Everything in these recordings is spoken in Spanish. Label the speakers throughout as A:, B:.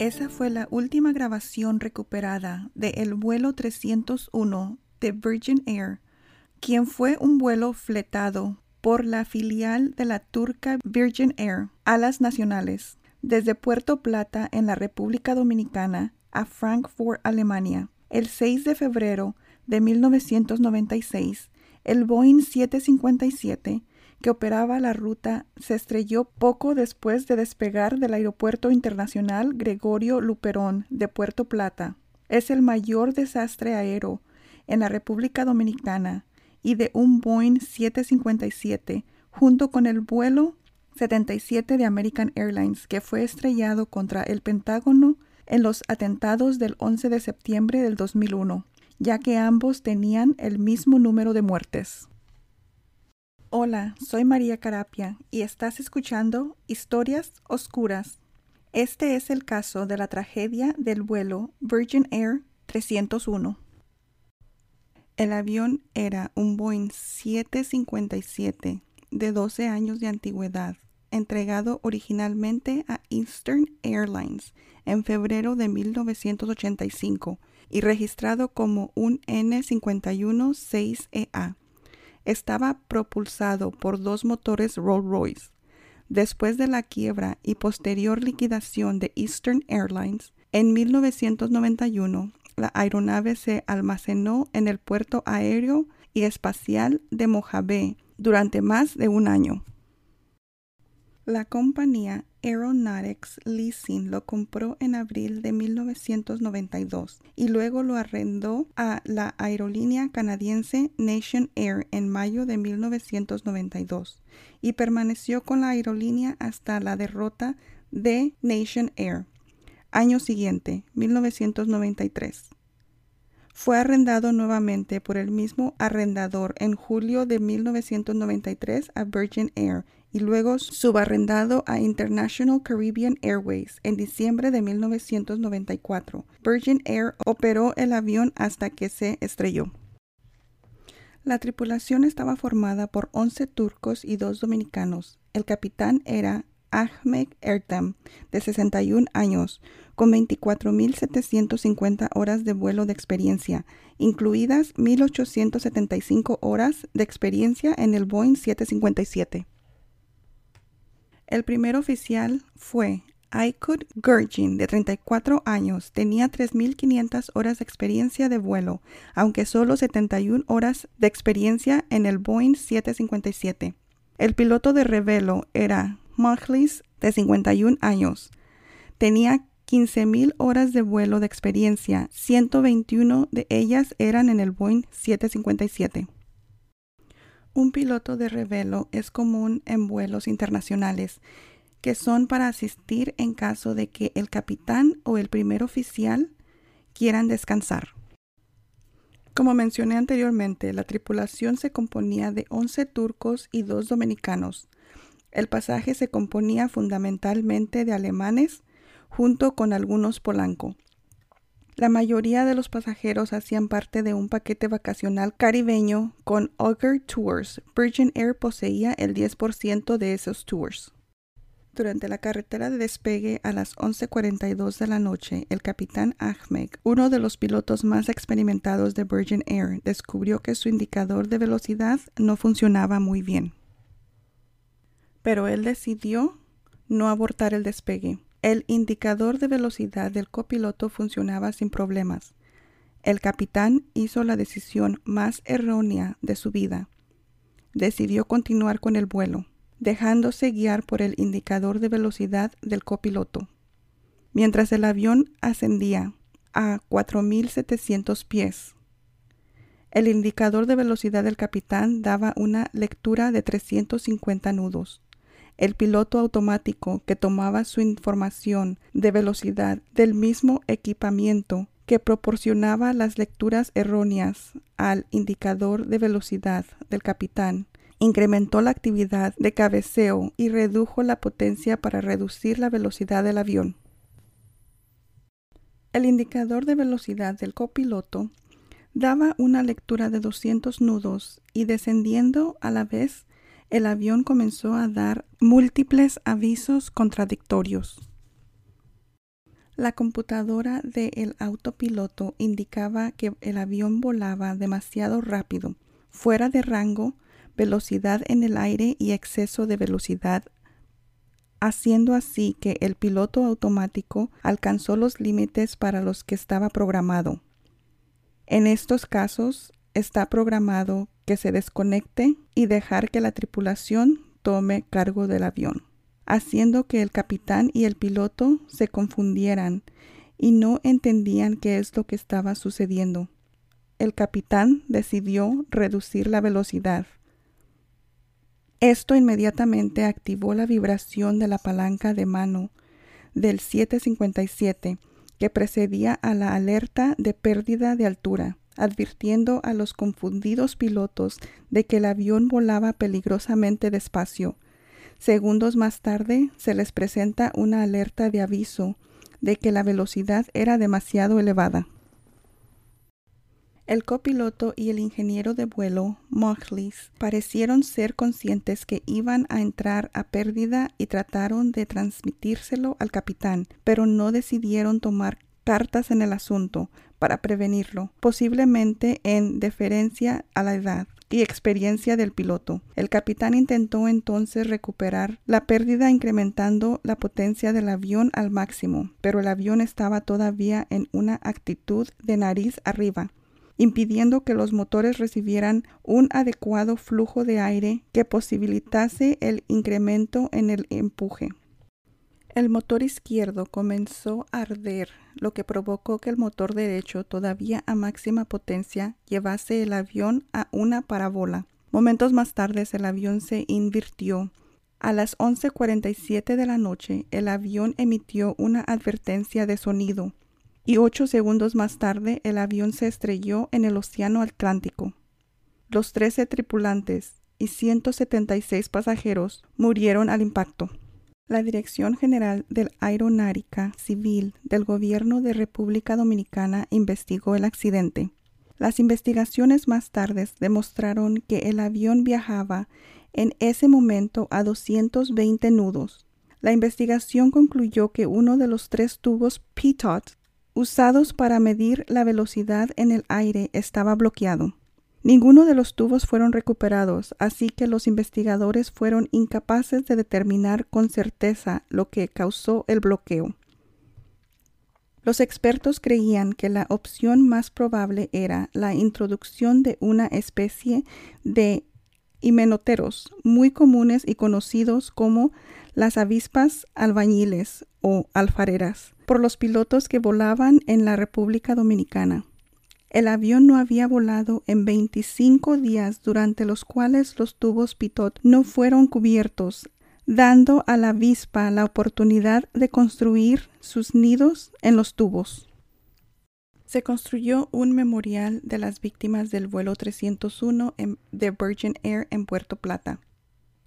A: Esa fue la última grabación recuperada de el vuelo 301 de Virgin Air, quien fue un vuelo fletado por la filial de la turca Virgin Air a las nacionales desde Puerto Plata en la República Dominicana a Frankfurt, Alemania. El 6 de febrero de 1996, el Boeing 757 que operaba la ruta se estrelló poco después de despegar del Aeropuerto Internacional Gregorio Luperón de Puerto Plata. Es el mayor desastre aéreo en la República Dominicana y de un Boeing 757 junto con el vuelo 77 de American Airlines que fue estrellado contra el Pentágono en los atentados del 11 de septiembre del 2001, ya que ambos tenían el mismo número de muertes. Hola, soy María Carapia y estás escuchando Historias Oscuras. Este es el caso de la tragedia del vuelo Virgin Air 301. El avión era un Boeing 757 de 12 años de antigüedad, entregado originalmente a Eastern Airlines en febrero de 1985 y registrado como un N516EA estaba propulsado por dos motores Rolls-Royce. Después de la quiebra y posterior liquidación de Eastern Airlines, en 1991 la aeronave se almacenó en el puerto aéreo y espacial de Mojave durante más de un año. La compañía Aeronautics Leasing lo compró en abril de 1992 y luego lo arrendó a la aerolínea canadiense Nation Air en mayo de 1992 y permaneció con la aerolínea hasta la derrota de Nation Air. Año siguiente, 1993. Fue arrendado nuevamente por el mismo arrendador en julio de 1993 a Virgin Air y luego subarrendado a International Caribbean Airways en diciembre de 1994. Virgin Air operó el avión hasta que se estrelló. La tripulación estaba formada por 11 turcos y dos dominicanos. El capitán era Ahmed Ertem, de 61 años, con 24.750 horas de vuelo de experiencia, incluidas 1.875 horas de experiencia en el Boeing 757. El primer oficial fue Aykut Gurgin, de 34 años. Tenía 3.500 horas de experiencia de vuelo, aunque solo 71 horas de experiencia en el Boeing 757. El piloto de revelo era Mahlis, de 51 años. Tenía 15.000 horas de vuelo de experiencia, 121 de ellas eran en el Boeing 757. Un piloto de revelo es común en vuelos internacionales, que son para asistir en caso de que el capitán o el primer oficial quieran descansar. Como mencioné anteriormente, la tripulación se componía de 11 turcos y dos dominicanos. El pasaje se componía fundamentalmente de alemanes, junto con algunos polancos. La mayoría de los pasajeros hacían parte de un paquete vacacional caribeño con Auger Tours. Virgin Air poseía el 10% de esos tours. Durante la carretera de despegue a las 11.42 de la noche, el capitán Ahmed, uno de los pilotos más experimentados de Virgin Air, descubrió que su indicador de velocidad no funcionaba muy bien. Pero él decidió no abortar el despegue. El indicador de velocidad del copiloto funcionaba sin problemas. El capitán hizo la decisión más errónea de su vida. Decidió continuar con el vuelo, dejándose guiar por el indicador de velocidad del copiloto. Mientras el avión ascendía a 4.700 pies, el indicador de velocidad del capitán daba una lectura de 350 nudos. El piloto automático que tomaba su información de velocidad del mismo equipamiento que proporcionaba las lecturas erróneas al indicador de velocidad del capitán, incrementó la actividad de cabeceo y redujo la potencia para reducir la velocidad del avión. El indicador de velocidad del copiloto daba una lectura de 200 nudos y descendiendo a la vez el avión comenzó a dar múltiples avisos contradictorios. La computadora del autopiloto indicaba que el avión volaba demasiado rápido, fuera de rango, velocidad en el aire y exceso de velocidad, haciendo así que el piloto automático alcanzó los límites para los que estaba programado. En estos casos, está programado que se desconecte y dejar que la tripulación tome cargo del avión, haciendo que el capitán y el piloto se confundieran y no entendían qué es lo que estaba sucediendo. El capitán decidió reducir la velocidad. Esto inmediatamente activó la vibración de la palanca de mano del 757 que precedía a la alerta de pérdida de altura advirtiendo a los confundidos pilotos de que el avión volaba peligrosamente despacio. Segundos más tarde se les presenta una alerta de aviso de que la velocidad era demasiado elevada. El copiloto y el ingeniero de vuelo, Mochlis, parecieron ser conscientes que iban a entrar a pérdida y trataron de transmitírselo al capitán, pero no decidieron tomar cartas en el asunto, para prevenirlo, posiblemente en deferencia a la edad y experiencia del piloto. El capitán intentó entonces recuperar la pérdida incrementando la potencia del avión al máximo, pero el avión estaba todavía en una actitud de nariz arriba impidiendo que los motores recibieran un adecuado flujo de aire que posibilitase el incremento en el empuje. El motor izquierdo comenzó a arder, lo que provocó que el motor derecho, todavía a máxima potencia, llevase el avión a una parábola. Momentos más tarde el avión se invirtió. A las 11.47 de la noche el avión emitió una advertencia de sonido y ocho segundos más tarde el avión se estrelló en el Océano Atlántico. Los 13 tripulantes y 176 pasajeros murieron al impacto. La Dirección General de Aeronáutica Civil del Gobierno de República Dominicana investigó el accidente. Las investigaciones más tarde demostraron que el avión viajaba en ese momento a 220 nudos. La investigación concluyó que uno de los tres tubos PITOT usados para medir la velocidad en el aire estaba bloqueado. Ninguno de los tubos fueron recuperados, así que los investigadores fueron incapaces de determinar con certeza lo que causó el bloqueo. Los expertos creían que la opción más probable era la introducción de una especie de himenoteros muy comunes y conocidos como las avispas albañiles o alfareras por los pilotos que volaban en la República Dominicana. El avión no había volado en 25 días durante los cuales los tubos pitot no fueron cubiertos, dando a la avispa la oportunidad de construir sus nidos en los tubos. Se construyó un memorial de las víctimas del vuelo 301 de Virgin Air en Puerto Plata.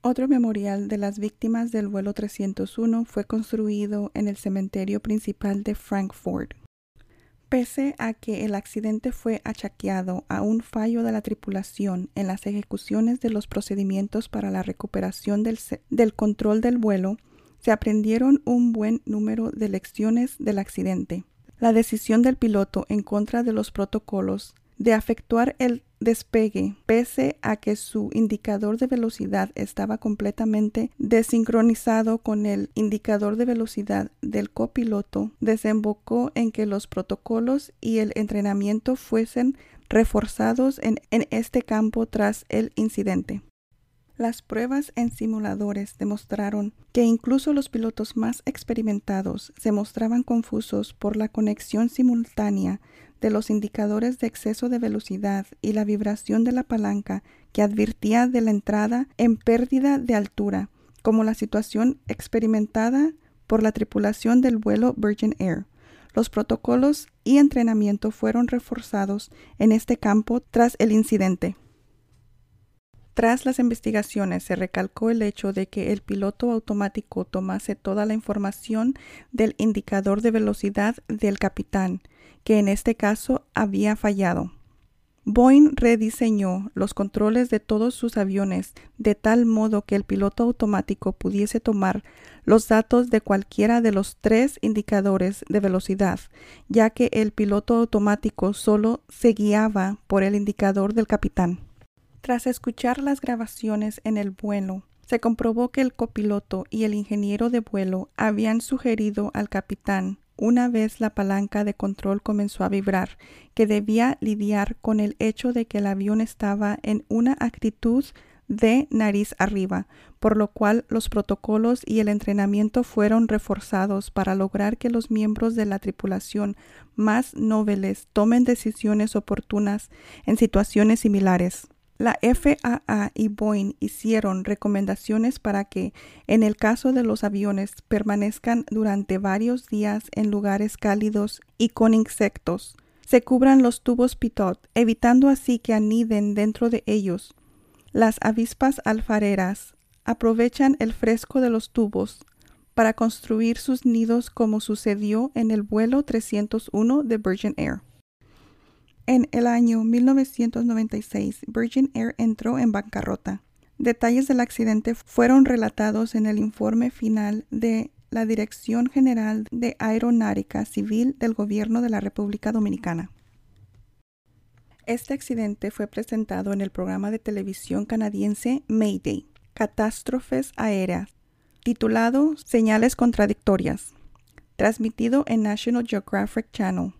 A: Otro memorial de las víctimas del vuelo 301 fue construido en el cementerio principal de Frankfurt. Pese a que el accidente fue achaqueado a un fallo de la tripulación en las ejecuciones de los procedimientos para la recuperación del, del, control del vuelo, se aprendieron un buen número de lecciones del accidente. La decisión del piloto en contra de los protocolos de efectuar el despegue, pese a que su indicador de velocidad estaba completamente desincronizado con el indicador de velocidad del copiloto, desembocó en que los protocolos y el entrenamiento fuesen reforzados en, en este campo tras el incidente. Las pruebas en simuladores demostraron que incluso los pilotos más experimentados se mostraban confusos por la conexión simultánea de los indicadores de exceso de velocidad y la vibración de la palanca que advertía de la entrada en pérdida de altura, como la situación experimentada por la tripulación del vuelo Virgin Air. Los protocolos y entrenamiento fueron reforzados en este campo tras el incidente. Tras las investigaciones se recalcó el hecho de que el piloto automático tomase toda la información del indicador de velocidad del capitán, que en este caso había fallado. Boeing rediseñó los controles de todos sus aviones de tal modo que el piloto automático pudiese tomar los datos de cualquiera de los tres indicadores de velocidad, ya que el piloto automático solo se guiaba por el indicador del capitán. Tras escuchar las grabaciones en el vuelo, se comprobó que el copiloto y el ingeniero de vuelo habían sugerido al capitán una vez la palanca de control comenzó a vibrar, que debía lidiar con el hecho de que el avión estaba en una actitud de nariz arriba, por lo cual los protocolos y el entrenamiento fueron reforzados para lograr que los miembros de la tripulación más nobles tomen decisiones oportunas en situaciones similares. La FAA y Boeing hicieron recomendaciones para que, en el caso de los aviones, permanezcan durante varios días en lugares cálidos y con insectos. Se cubran los tubos pitot, evitando así que aniden dentro de ellos. Las avispas alfareras aprovechan el fresco de los tubos para construir sus nidos como sucedió en el vuelo 301 de Virgin Air. En el año 1996, Virgin Air entró en bancarrota. Detalles del accidente fueron relatados en el informe final de la Dirección General de Aeronáutica Civil del Gobierno de la República Dominicana. Este accidente fue presentado en el programa de televisión canadiense Mayday, Catástrofes Aéreas, titulado Señales Contradictorias, transmitido en National Geographic Channel.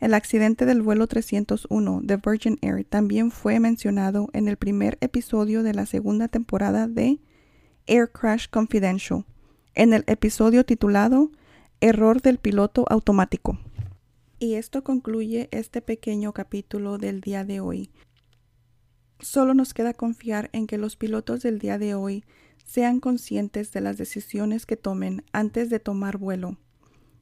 A: El accidente del vuelo 301 de Virgin Air también fue mencionado en el primer episodio de la segunda temporada de Air Crash Confidential, en el episodio titulado Error del piloto automático. Y esto concluye este pequeño capítulo del día de hoy. Solo nos queda confiar en que los pilotos del día de hoy sean conscientes de las decisiones que tomen antes de tomar vuelo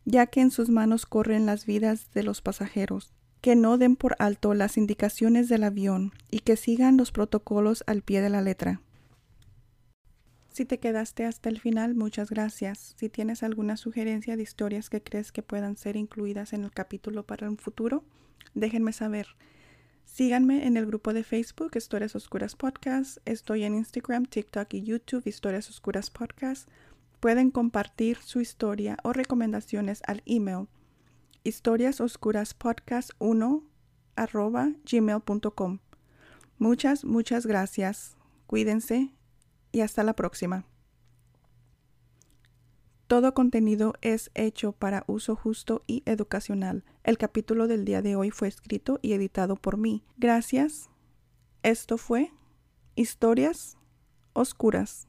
A: ya que en sus manos corren las vidas de los pasajeros, que no den por alto las indicaciones del avión y que sigan los protocolos al pie de la letra. Si te quedaste hasta el final, muchas gracias. Si tienes alguna sugerencia de historias que crees que puedan ser incluidas en el capítulo para un futuro, déjenme saber. Síganme en el grupo de Facebook Historias Oscuras Podcast. Estoy en Instagram, TikTok y YouTube Historias Oscuras Podcast pueden compartir su historia o recomendaciones al email historiasoscuraspodcast1 arroba gmail.com. Muchas, muchas gracias. Cuídense y hasta la próxima. Todo contenido es hecho para uso justo y educacional. El capítulo del día de hoy fue escrito y editado por mí. Gracias. Esto fue Historias Oscuras.